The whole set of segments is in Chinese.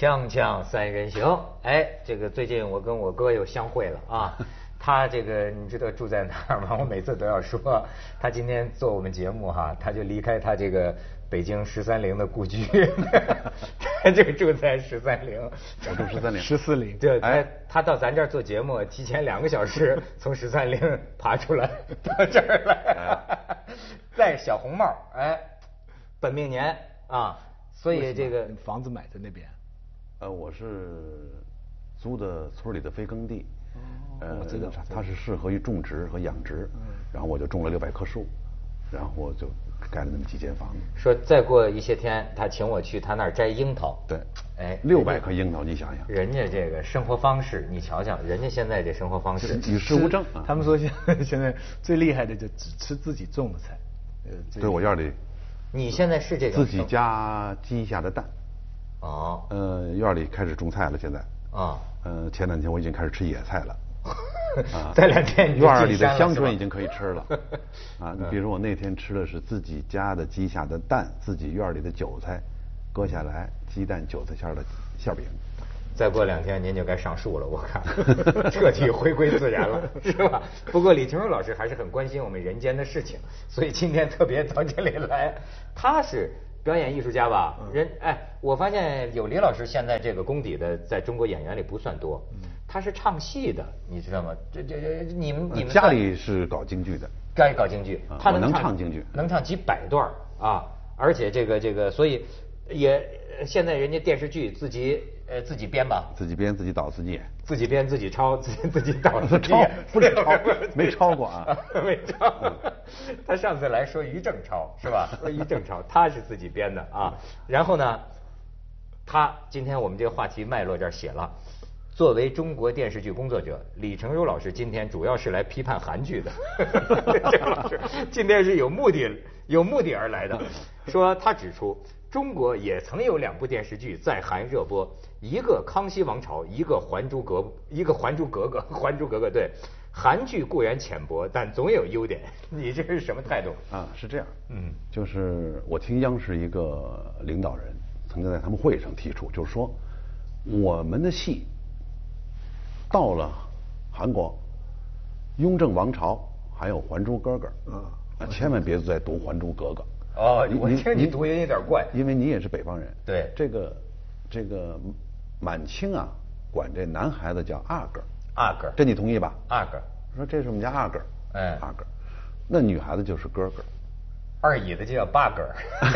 锵锵三人行，哎，这个最近我跟我哥又相会了啊。他这个你知道住在哪儿吗？我每次都要说，他今天做我们节目哈，他就离开他这个北京十三陵的故居，他就住在十三陵。我住十三陵。十四陵。对，哎，他到咱这儿做节目，提前两个小时从十三陵爬出来到这儿来，戴小红帽，哎，本命年啊，所以这个房子买在那边。呃，我是租的村里的非耕地。呃，我知道它是适合于种植和养殖，然后我就种了六百棵树，然后我就盖了那么几间房子。说再过一些天，他请我去他那儿摘樱桃。对，哎，六百棵樱桃，你想想，人家这个生活方式，你瞧瞧，人家现在这生活方式与世无争。他们说现现在最厉害的就只吃自己种的菜。对我院里，你现在是这个自己家鸡下的蛋。哦。呃，院里开始种菜了，现在。啊。呃，前两天我已经开始吃野菜了。啊，再两天 院里的香椿已经可以吃了。啊，你比如我那天吃的是自己家的鸡下的蛋，自己院里的韭菜，割下来鸡蛋韭菜馅的馅饼。再过两天您就该上树了，我看 彻底回归自然了，是吧？不过李成儒老师还是很关心我们人间的事情，所以今天特别到这里来。他是表演艺术家吧？人哎，我发现有李老师现在这个功底的，在中国演员里不算多。他是唱戏的，你知道吗？这这这，你们你们家里是搞京剧的，该搞京剧，他能唱京剧，能唱几百段啊！而且这个这个，所以也现在人家电视剧自己呃自己编吧，自己编自己导自己演，自己编自己抄自己自己导 自己演，不是抄没抄过啊，没抄。他上次来说于正抄是吧？说于正抄，他是自己编的啊。然后呢，他今天我们这个话题脉络这儿写了。作为中国电视剧工作者，李成儒老师今天主要是来批判韩剧的。老师今天是有目的、有目的而来的。说他指出，中国也曾有两部电视剧在韩热播，一个《康熙王朝》，一个《还珠格一个《还珠格格》。《还珠格格》对，韩剧固然浅薄，但总有优点。你这是什么态度？啊，是这样。嗯，就是我听央视一个领导人曾经在他们会上提出，就是说我们的戏。到了韩国，《雍正王朝》还有《还珠格格》，啊，千万别再读《还珠格格》。哦，我听你读音有点怪，因为你也是北方人。对，这个这个满清啊，管这男孩子叫阿哥。阿哥，这你同意吧？阿哥，说这是我们家阿哥。哎，阿哥，那女孩子就是哥哥。二姨的就叫八哥。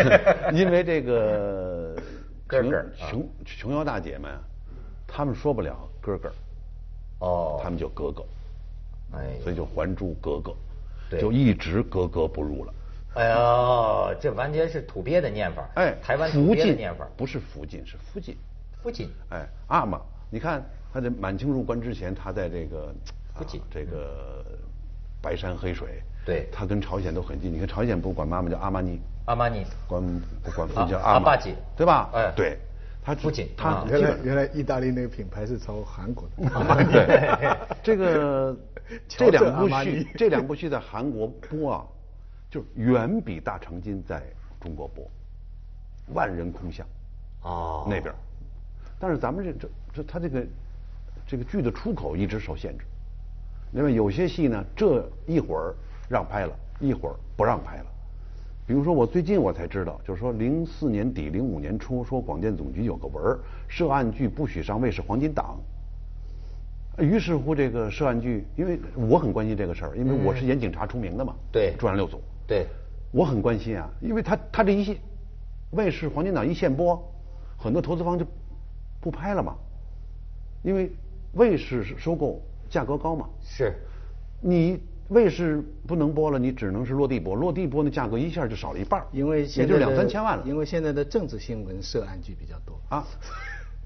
因为这个 哥哥琼琼瑶大姐们，他们说不了哥哥。哦，他们就哥哥，哎，所以就《还珠格格》，就一直格格不入了。哎呀，这完全是土鳖的念法。哎，台湾土鳖的念法不是福晋，是福晋。福晋。哎，阿玛，你看他在满清入关之前，他在这个福晋这个白山黑水，对，他跟朝鲜都很近。你看朝鲜不管妈妈叫阿玛尼，阿玛尼，管不管父叫阿玛吉，对吧？哎，对。他不仅他原来原来意大利那个品牌是从韩国的。对，这个 这两部戏这两部戏在韩国播啊，就远比《大长今》在中国播，万人空巷。哦。那边，但是咱们这这这他这个这个剧的出口一直受限制，因为有些戏呢，这一会儿让拍了，一会儿不让拍了。比如说，我最近我才知道，就是说，零四年底、零五年初，说广电总局有个文儿，涉案剧不许上卫视黄金档。于是乎，这个涉案剧，因为我很关心这个事儿，因为我是演警察出名的嘛。对。专案六组。对。我很关心啊，因为他他这一线，卫视黄金档一线播，很多投资方就不拍了嘛，因为卫视收购价格高嘛。是。你。卫视不能播了，你只能是落地播。落地播那价格一下就少了一半，因为也就两三千万了。因为现在的政治新闻涉案剧比较多啊。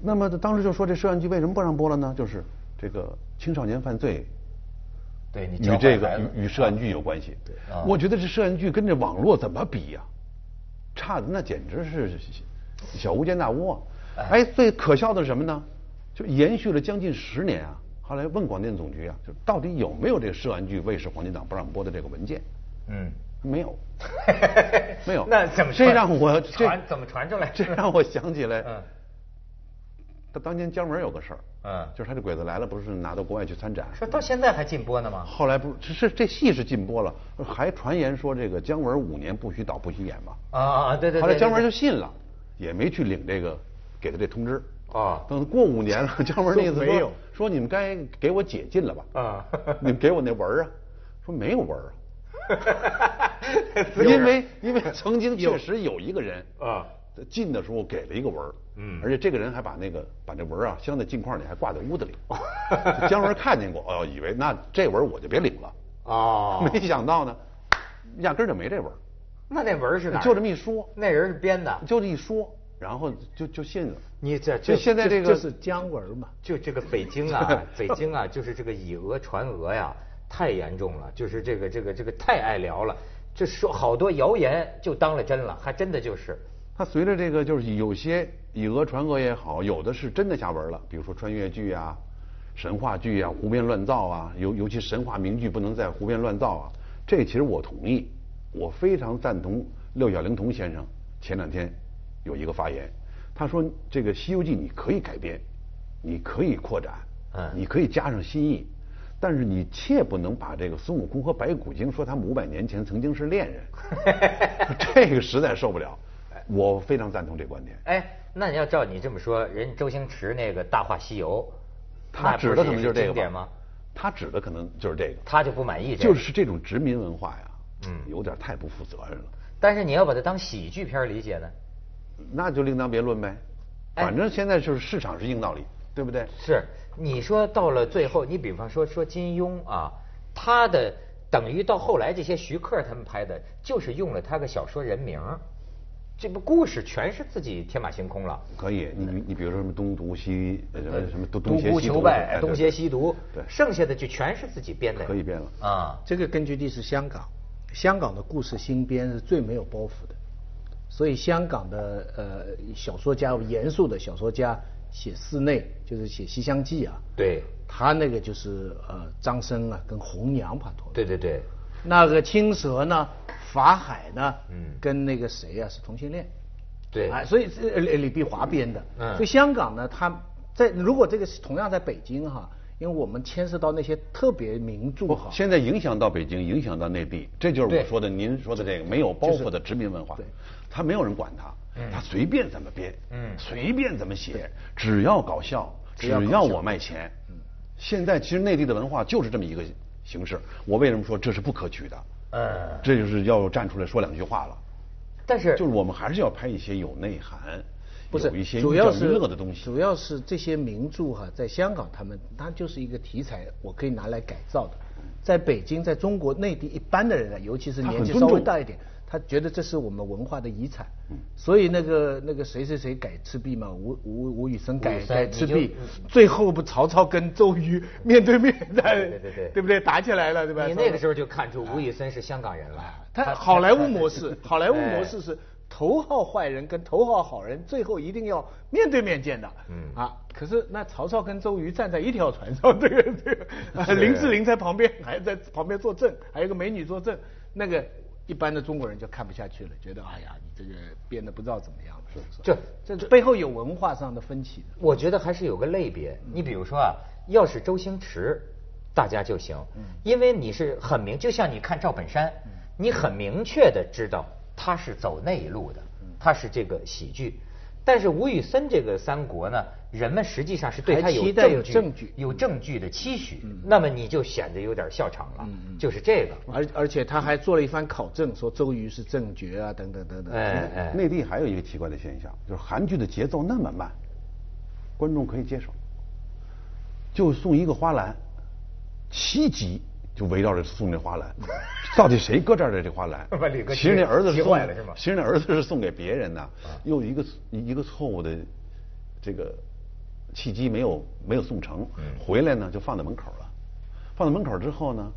那么当时就说这涉案剧为什么不让播了呢？就是这个青少年犯罪，对你与这个与与涉案剧有关系。对，我觉得这涉案剧跟这网络怎么比呀？差的那简直是小巫见大巫。啊！哎，最可笑的是什么呢？就延续了将近十年啊。后来问广电总局啊，就到底有没有这个涉案剧卫视黄金档不让播的这个文件？嗯，没有，没有。那怎么这让我这怎么传出来？这让我想起来，他当年姜文有个事儿，嗯就是他这鬼子来了，不是拿到国外去参展，说到现在还禁播呢吗？后来不是这这戏是禁播了，还传言说这个姜文五年不许导不许演嘛。啊啊啊！对对对。后来姜文就信了，也没去领这个给他这通知。啊等过五年了，姜文那意思说说你们该给我解禁了吧？啊 你们给我那文儿啊？说没有文儿啊。对 因为因为曾经确实有一个人啊进的时候给了一个文儿，嗯而且这个人还把那个把那文儿啊镶在镜框里，还挂在屋子里。姜文看见过，哦，以为那这文我就别领了。哦，没想到呢，压根儿就没这文儿，那那文儿是哪儿？就这么一说，那人是编的。就这一说，然后就就信了。你这就现在这个就是姜文嘛。就这个北京啊，北京啊，就是这个以讹传讹呀，太严重了，就是这个这个这个太爱聊了，这说好多谣言就当了真了，还真的就是。它随着这个就是有些以讹传讹也好，有的是真的下文了，比如说穿越剧啊、神话剧啊、胡编乱造啊，尤尤其神话名句不能再胡编乱造啊。这其实我同意，我非常赞同六小龄童先生前两天有一个发言，他说这个《西游记》你可以改编，你可以扩展，嗯你可以加上新意。但是你切不能把这个孙悟空和白骨精说他们五百年前曾经是恋人，这个实在受不了。我非常赞同这观点。哎，那你要照你这么说，人周星驰那个《大话西游》，他指的可能就是这个吧那不是也经典吗？他指的可能就是这个，他就不满意这个。就是这种殖民文化呀，嗯有点太不负责任了。但是你要把它当喜剧片理解呢？那就另当别论呗。哎反正现在就是市场是硬道理，对不对？是，你说到了最后，你比方说说金庸啊，他的等于到后来这些徐克他们拍的，就是用了他个小说人名儿，这个故事全是自己天马行空了。可以，你你你比如说什么东毒西呃什么什么东东邪西毒，求败，哎东邪西毒，对，剩下的就全是自己编的。可以编了啊。这个根据地是香港，香港的故事新编是最没有包袱的，所以香港的呃小说家，严肃的小说家写寺内，就是写《西厢记》啊，对，他那个就是呃张生啊跟红娘拍拖，对对对，那个青蛇呢，法海呢，嗯。跟那个谁啊是同性恋，对。哎，所以是呃李李碧华编的，嗯。所以香港呢，他在如果这个是同样在北京哈，因为我们牵涉到那些特别名著不哈，，现在影响到北京，影响到内地，这就是我说的，您说的这个没有包袱的殖民文化。对，他没有人管他，他随便怎么编，嗯。随便怎么写，只要搞笑，只只要我卖钱。现在其实内地的文化就是这么一个形式，我为什么说这是不可取的？嗯，这就是要站出来说两句话了。但是就是我们还是要拍一些有内涵，不是有一些主要是乐的东西。主要是这些名著哈，在香港他们它就是一个题材，我可以拿来改造的。在北京，在中国内地一般的人呢，尤其是年纪稍微大一点，他觉得这是我们文化的遗产。所以那个那个谁谁谁改赤壁嘛，吴吴吴宇森改改赤壁，最后不曹操跟周瑜面对面在对对对对不对打起来了对吧？你那个时候就看出吴宇森是香港人了。他好莱坞模式，好莱坞模式是头号坏人跟头号好人最后一定要面对面见的。嗯啊，可是那曹操跟周瑜站在一条船上，这个这个，啊林志玲在旁边还在旁边作证，还有个美女作证，那个一般的中国人就看不下去了，觉得哎呀，你这个编的不知道怎么样了。是这这背后有文化上的分歧的。我觉得还是有个类别。你比如说啊，要是周星驰，大家就行，因为你是很明，就像你看赵本山，你很明确的知道他是走那一路的，他是这个喜剧。但是吴宇森这个三国呢，人们实际上是对他有证证据。有证据的期许，那么你就显得有点笑场了，就是这个。而而且他还做了一番考证，说周瑜是正觉啊，等等等等。哎哎，内地还有一个奇怪的现象，就是韩剧的节奏那么慢，观众可以接受，就送一个花篮，七集就围绕着送这花篮，到底谁搁这儿的这花篮？其实那儿子是送坏了是吗啊其实那儿子是送给别人的，又一个一个错误的这个契机没有没有送成，嗯回来呢就放在门口了，放在门口之后呢，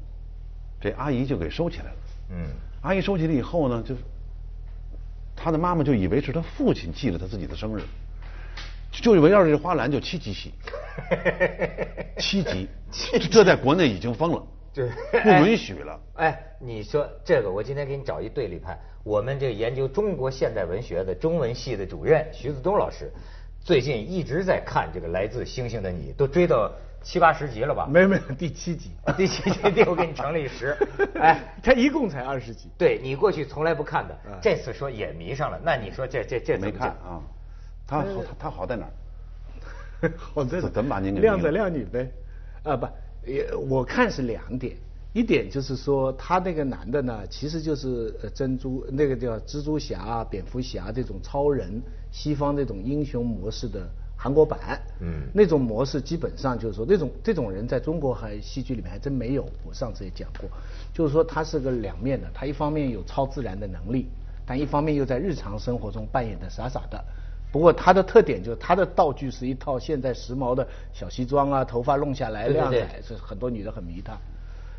这阿姨就给收起来了。嗯，阿姨收起来以后呢，就是他的妈妈就以为是他父亲记了他自己的生日，就围绕着这花篮就七集戏，七级，这在国内已经疯了，对不允许了。哎，你说这个，我今天给你找一对立派。我们这个研究中国现代文学的中文系的主任徐子东老师，最近一直在看这个《来自星星的你》，都追到七八十集了吧？没有没有，第七集。第七集我给你乘了一十。哎，他一共才二十集。对你过去从来不看的，这次说也迷上了。那你说这这这没看啊？他好他好在哪儿？好在怎么把您给靓仔靓女呗？啊不，也我看是两点。一点就是说，他那个男的呢，其实就是呃珍珠那个叫蜘蛛侠、蝙蝠侠这种超人，西方这种英雄模式的韩国版。嗯。那种模式基本上就是说，那种这种人在中国还戏剧里面还真没有。我上次也讲过，就是说他是个两面的，他一方面有超自然的能力，但一方面又在日常生活中扮演的傻傻的。不过他的特点就是他的道具是一套现在时髦的小西装啊，头发弄下来亮彩，是很多女的很迷他。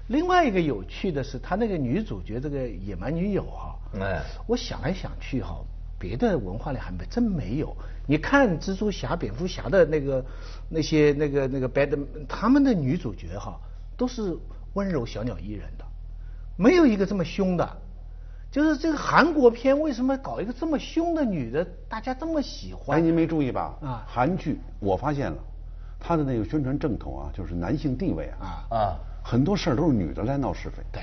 另外一个有趣的是，他那个女主角这个野蛮女友哈，哎，我想来想去哈，别的文化里还没真没有。你看蜘蛛侠、蝙蝠侠的那个那些那个那个 bad，他们的女主角哈都是温柔小鸟依人的，没有一个这么凶的。就是这个韩国片为什么搞一个这么凶的女的，大家这么喜欢？哎，您没注意吧？啊，韩剧我发现了，他的那个宣传正统啊，就是男性地位啊啊。很多事儿都是女的来闹是非，对，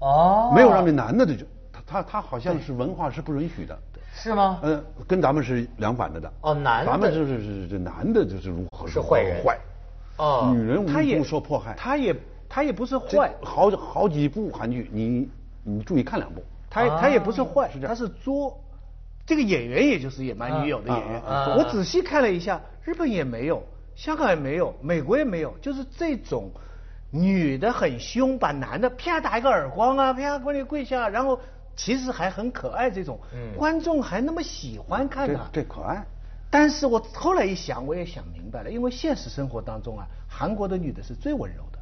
哦，没有让这男的就他他他好像是文化是不允许的，是吗？嗯，跟咱们是两反着的。哦，男的，咱们就是是这男的就是如何是坏人。坏，哦，女人无辜受迫害，他也他也不是坏，好好几部韩剧，你你注意看两部，他他也不是坏，他是作，这个演员也就是野蛮女友的演员，我仔细看了一下，日本也没有，香港也没有，美国也没有，就是这种。女的很凶，把男的啪打一个耳光啊，啪给你跪下，然后其实还很可爱，这种观众还那么喜欢看他，对可爱。但是我后来一想，我也想明白了，因为现实生活当中啊，韩国的女的是最温柔的，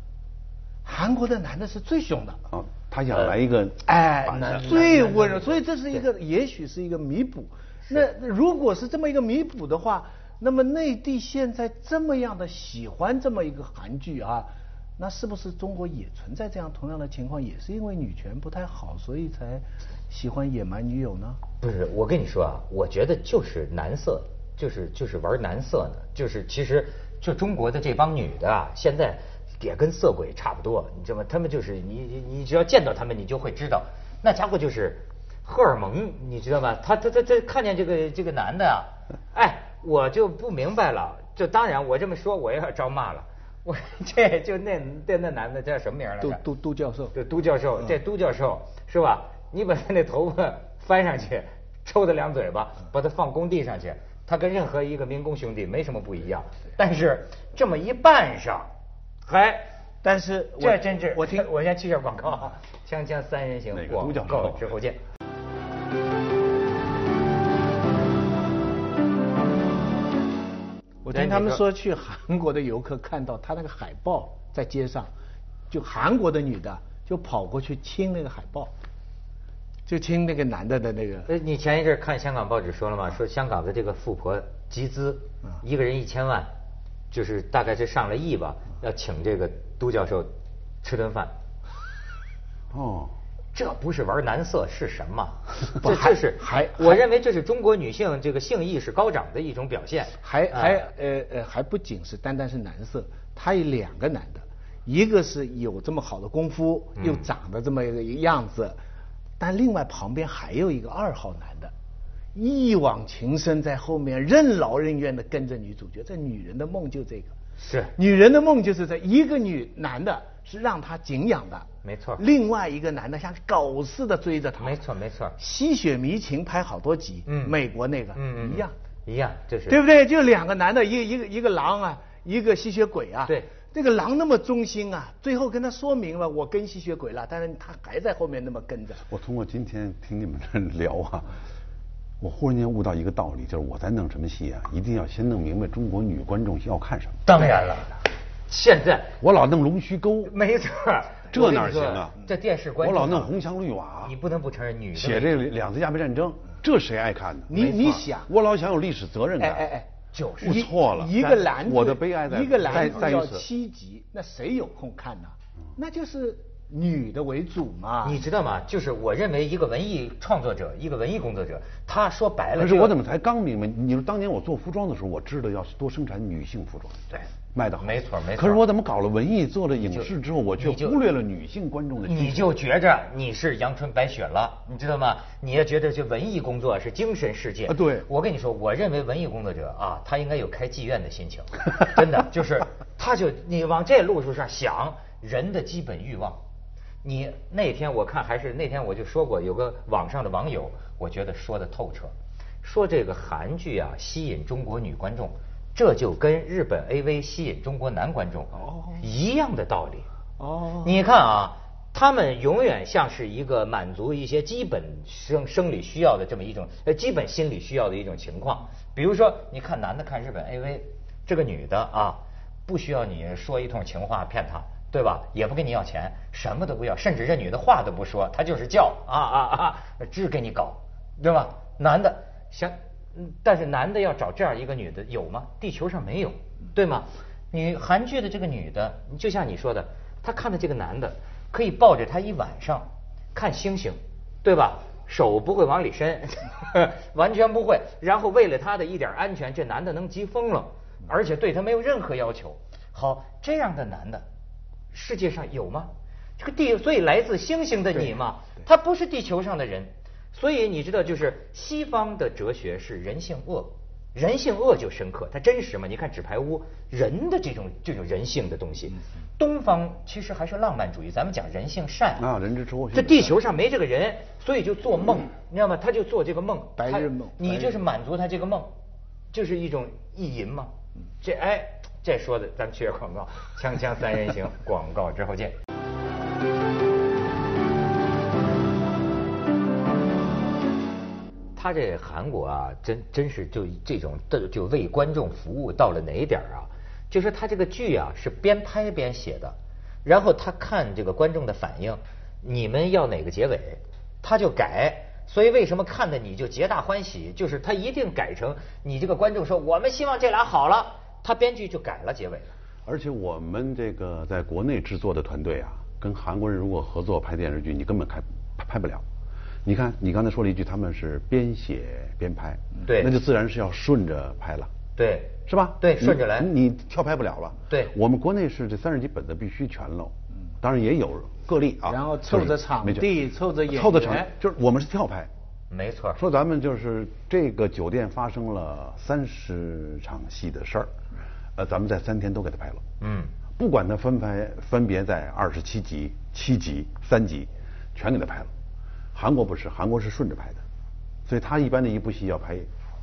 韩国的男的是最凶的。哦，他想来一个哎，最温柔，所以这是一个，也许是一个弥补。那如果是这么一个弥补的话，那么内地现在这么样的喜欢这么一个韩剧啊。那是不是中国也存在这样同样的情况？也是因为女权不太好，所以才喜欢野蛮女友呢？不是，我跟你说啊，我觉得就是男色，就是就是玩男色呢。就是其实就中国的这帮女的啊，现在也跟色鬼差不多，你知道吗？他们就是你你只要见到他们，你就会知道，那家伙就是荷尔蒙，你知道吗？他他他他看见这个这个男的啊，哎，我就不明白了。就当然我这么说，我也要招骂了。我 这就那那那男的叫什么名来着？都都都教授。对，都教授，这都教授是吧？你把他那头发 翻上去，抽他两嘴巴，把他放工地上去，他跟任何一个民工兄弟没什么不一样。但是这么一扮上，还，但是这真是我听，我先去下广告啊，锵锵三人行，广告之后见。我听他们说，去韩国的游客看到他那个海报在街上，就韩国的女的就跑过去亲那个海报，就亲那个男的的那个。呃，你前一阵看香港报纸说了吗？说香港的这个富婆集资，一个人一千万，就是大概是上了亿吧，要请这个都教授吃顿饭。哦。这不是玩男色是什么？这这是还我认为这是中国女性这个性意识高涨的一种表现。还还呃呃还不仅是单单是男色，他有两个男的，一个是有这么好的功夫，又长得这么一个样子，但另外旁边还有一个二号男的，一往情深在后面任劳任怨的跟着女主角。这女人的梦就这个，是女人的梦就是这一个女男的。是让她敬仰的，没错。另外一个男的像狗似的追着她，没错没错。吸血迷情拍好多集，嗯，美国那个，嗯嗯，一样一样，就是对不对？就两个男的，一个一个一个狼啊，一个吸血鬼啊。对，这个狼那么忠心啊，最后跟他说明了我跟吸血鬼了，但是他还在后面那么跟着。我通过今天听你们这聊啊，我忽然间悟到一个道理，就是我在弄什么戏啊，一定要先弄明白中国女观众要看什么。当然了。现在 我老弄龙须沟，没错，这哪行啊？这电视观我老弄红墙绿瓦，你不能不承认女写这两次鸦片战争，这谁爱看呢？你你想，我老想有历史责任感。哎哎哎，就是不错了。一个男我的悲哀在一个篮子要七集，那谁有空看呢？那就是女的为主嘛。你知道吗？就是我认为一个文艺创作者，一个文艺工作者，他说白了。可是我怎么才刚明白？你说当年我做服装的时候，我知道要多生产女性服装。对。卖的好，没错没错。可是我怎么搞了文艺，做了影视之后，我却忽略了女性观众的。你就觉着你是阳春白雪了，你知道吗？你也觉得这文艺工作是精神世界。啊，对。我跟你说，我认为文艺工作者啊，他应该有开妓院的心情，真的就是，他就你往这路数上想，人的基本欲望。你那天我看还是那天我就说过，有个网上的网友，我觉得说的透彻，说这个韩剧啊吸引中国女观众。这就跟日本 AV 吸引中国男观众一样的道理。哦，你看啊，他们永远像是一个满足一些基本生生理需要的这么一种呃基本心理需要的一种情况。比如说，你看男的看日本 AV，这个女的啊，不需要你说一通情话骗他，对吧？也不跟你要钱，什么都不要，甚至这女的话都不说，她就是叫啊啊啊，只给你搞，对吧？男的想。但是男的要找这样一个女的有吗？地球上没有，对吗？你韩剧的这个女的，就像你说的，她看的这个男的可以抱着她一晚上看星星，对吧？手不会往里伸，完全不会。然后为了他的一点安全，这男的能急疯了，而且对他没有任何要求。好，这样的男的世界上有吗？这个地，所以来自星星的你嘛，他不是地球上的人。所以你知道，就是西方的哲学是人性恶，人性恶就深刻，它真实嘛？你看《纸牌屋》，人的这种这种人性的东西，东方其实还是浪漫主义，咱们讲人性善啊，人之初。这地球上没这个人，所以就做梦，你知道吗？他就做这个梦，白日梦，你就是满足他这个梦，就是一种意淫嘛。这哎，这说的，咱们去下广告，锵锵三人行，广告之后见。他这韩国啊，真真是就这种的就为观众服务到了哪一点啊？就是他这个剧啊是边拍边写的，然后他看这个观众的反应，你们要哪个结尾，他就改。所以为什么看的你就皆大欢喜？就是他一定改成你这个观众说我们希望这俩好了，他编剧就改了结尾了。而且我们这个在国内制作的团队啊，跟韩国人如果合作拍电视剧，你根本拍拍不了。你看，你刚才说了一句，他们是边写边拍，对，那就自然是要顺着拍了，对，是吧？对，顺着来，你跳拍不了了。对，我们国内是这三十集本子必须全喽，当然也有个例啊。然后凑着场地，凑着演员，凑着场，就是我们是跳拍，没错。说咱们就是这个酒店发生了三十场戏的事儿，呃，咱们在三天都给他拍了，嗯，不管他分拍分别在二十七集、七集、三集，全给他拍了。韩国不是，韩国是顺着拍的，所以他一般的一部戏要拍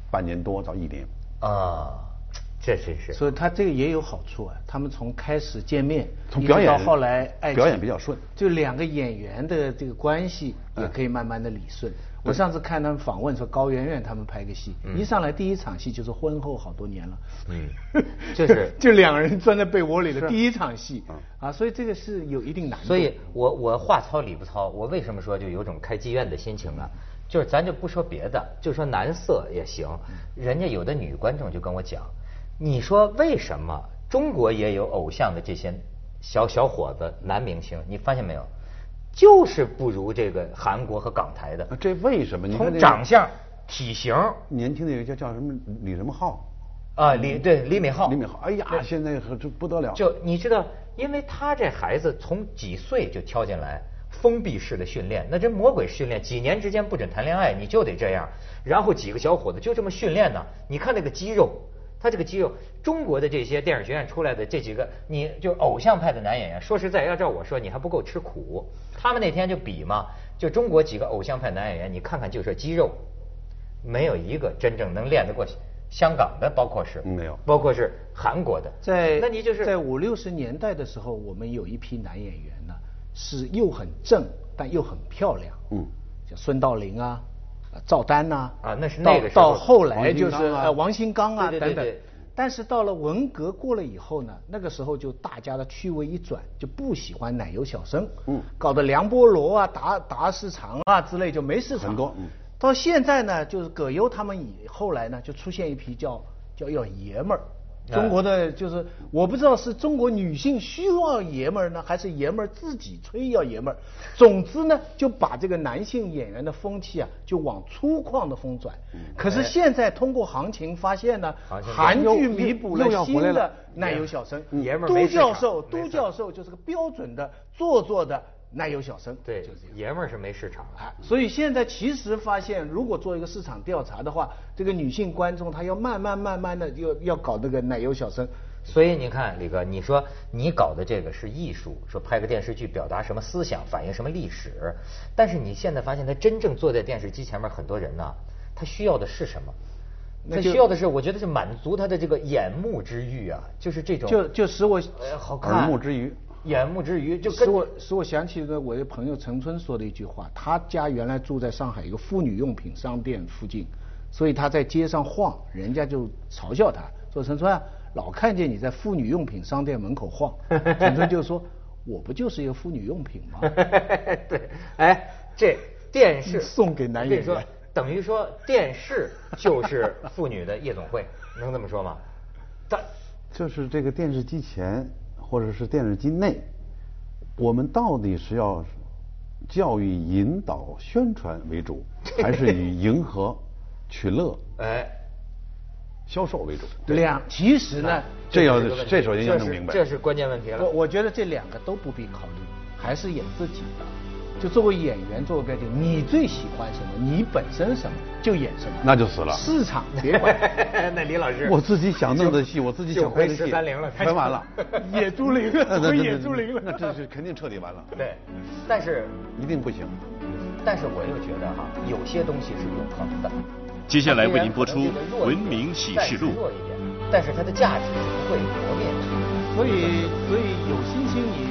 半年多到一年。啊，这真是。所以他这个也有好处啊，他们从开始见面，从表演到后来爱表演比较顺，就两个演员的这个关系也可以慢慢的理顺。我上次看他们访问说高圆圆他们拍个戏，一上来第一场戏就是婚后好多年了，嗯，就是就两个人钻在被窝里的第一场戏，啊，所以这个是有一定难度。所以我我话糙理不糙，我为什么说就有种开妓院的心情呢？就是咱就不说别的，就说男色也行，人家有的女观众就跟我讲，你说为什么中国也有偶像的这些小小伙子男明星，你发现没有？就是不如这个韩国和港台的，这为什么？从长相、体型，年轻的有个叫叫什么李什么浩，啊李对李敏镐，李敏镐，哎呀，现在这不得了。就你知道，因为他这孩子从几岁就挑进来，封闭式的训练，那这魔鬼训练，几年之间不准谈恋爱，你就得这样，然后几个小伙子就这么训练呢，你看那个肌肉。他这个肌肉，中国的这些电影学院出来的这几个，你就偶像派的男演员，说实在，要照我说，你还不够吃苦。他们那天就比嘛，就中国几个偶像派男演员，你看看就是肌肉，没有一个真正能练得过香港的，包括是没有，包括是韩国的。在那你就是在五六十年代的时候，我们有一批男演员呢，是又很正，但又很漂亮。嗯，像孙道临啊。赵丹呐，啊，那是那个到后来就是呃王新刚啊等等，但是到了文革过了以后呢，那个时候就大家的趣味一转，就不喜欢奶油小生，嗯，搞得梁波罗啊、达达市场啊之类就没市场。很多，嗯。到现在呢，就是葛优他们以后来呢，就出现一批叫叫要爷们儿，中国的就是我不知道是中国女性需要爷们儿呢，还是爷们儿自己吹要爷们儿。总之呢，就把这个男性演员的风气啊，就往粗犷的风转。可是现在通过行情发现呢，韩剧弥补了新的奶油小生。爷们儿都教授，都教授就是个标准的做作的。奶油小生，对，就是爷们儿是没市场啊。所以现在其实发现，如果做一个市场调查的话，这个女性观众她要慢慢慢慢的要要搞那个奶油小生。所以你看，李哥，你说你搞的这个是艺术，说拍个电视剧表达什么思想，反映什么历史，但是你现在发现，他真正坐在电视机前面很多人呢，他需要的是什么？他需要的是，我觉得是满足他的这个眼目之欲啊，就是这种，就就使我好看，耳目之欲。眼目之余，就使我使我想起个我的朋友陈春说的一句话。他家原来住在上海一个妇女用品商店附近，所以他在街上晃，人家就嘲笑他，说陈春啊，老看见你在妇女用品商店门口晃。陈春就说，我不就是一个妇女用品吗？对，哎，这电视送给男演员，等于说电视就是妇女的夜总会，能这么说吗？他就是这个电视机前。或者是电视机内，我们到底是要教育、引导、宣传为主，还是以迎合、取乐、哎销售为主？两其实呢，这要这首先要弄明白，这是关键问题了。我我觉得这两个都不必考虑，还是演自己的。就作为演员，作为标准，你最喜欢什么？你本身什么就演什么，那就死了。市场别管。那李老师，我自己想弄的戏，我自己想拍的戏，全完了。野猪林了，野猪林了，那这是肯定彻底完了。对，但是一定不行。但是我又觉得哈，有些东西是永恒的。接下来为您播出《文明启示录》。弱一点，但是它的价值是不会磨灭的。所以，所以有信心你。